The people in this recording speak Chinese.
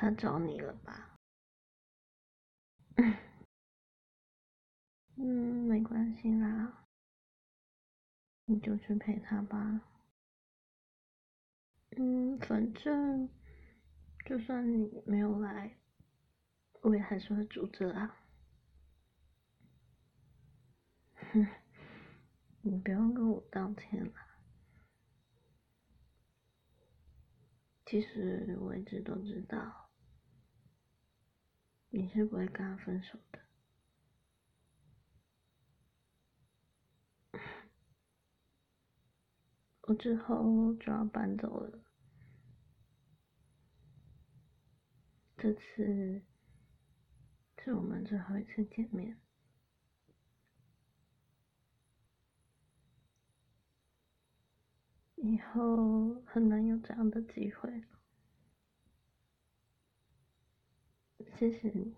他找你了吧？嗯，没关系啦，你就去陪他吧。嗯，反正就算你没有来，我也还是会住着啊。哼，你不用跟我道歉了。其实我一直都知道，你是不会跟他分手的。我之后就要搬走了，这次是我们最后一次见面，以后很难有这样的机会。谢谢你。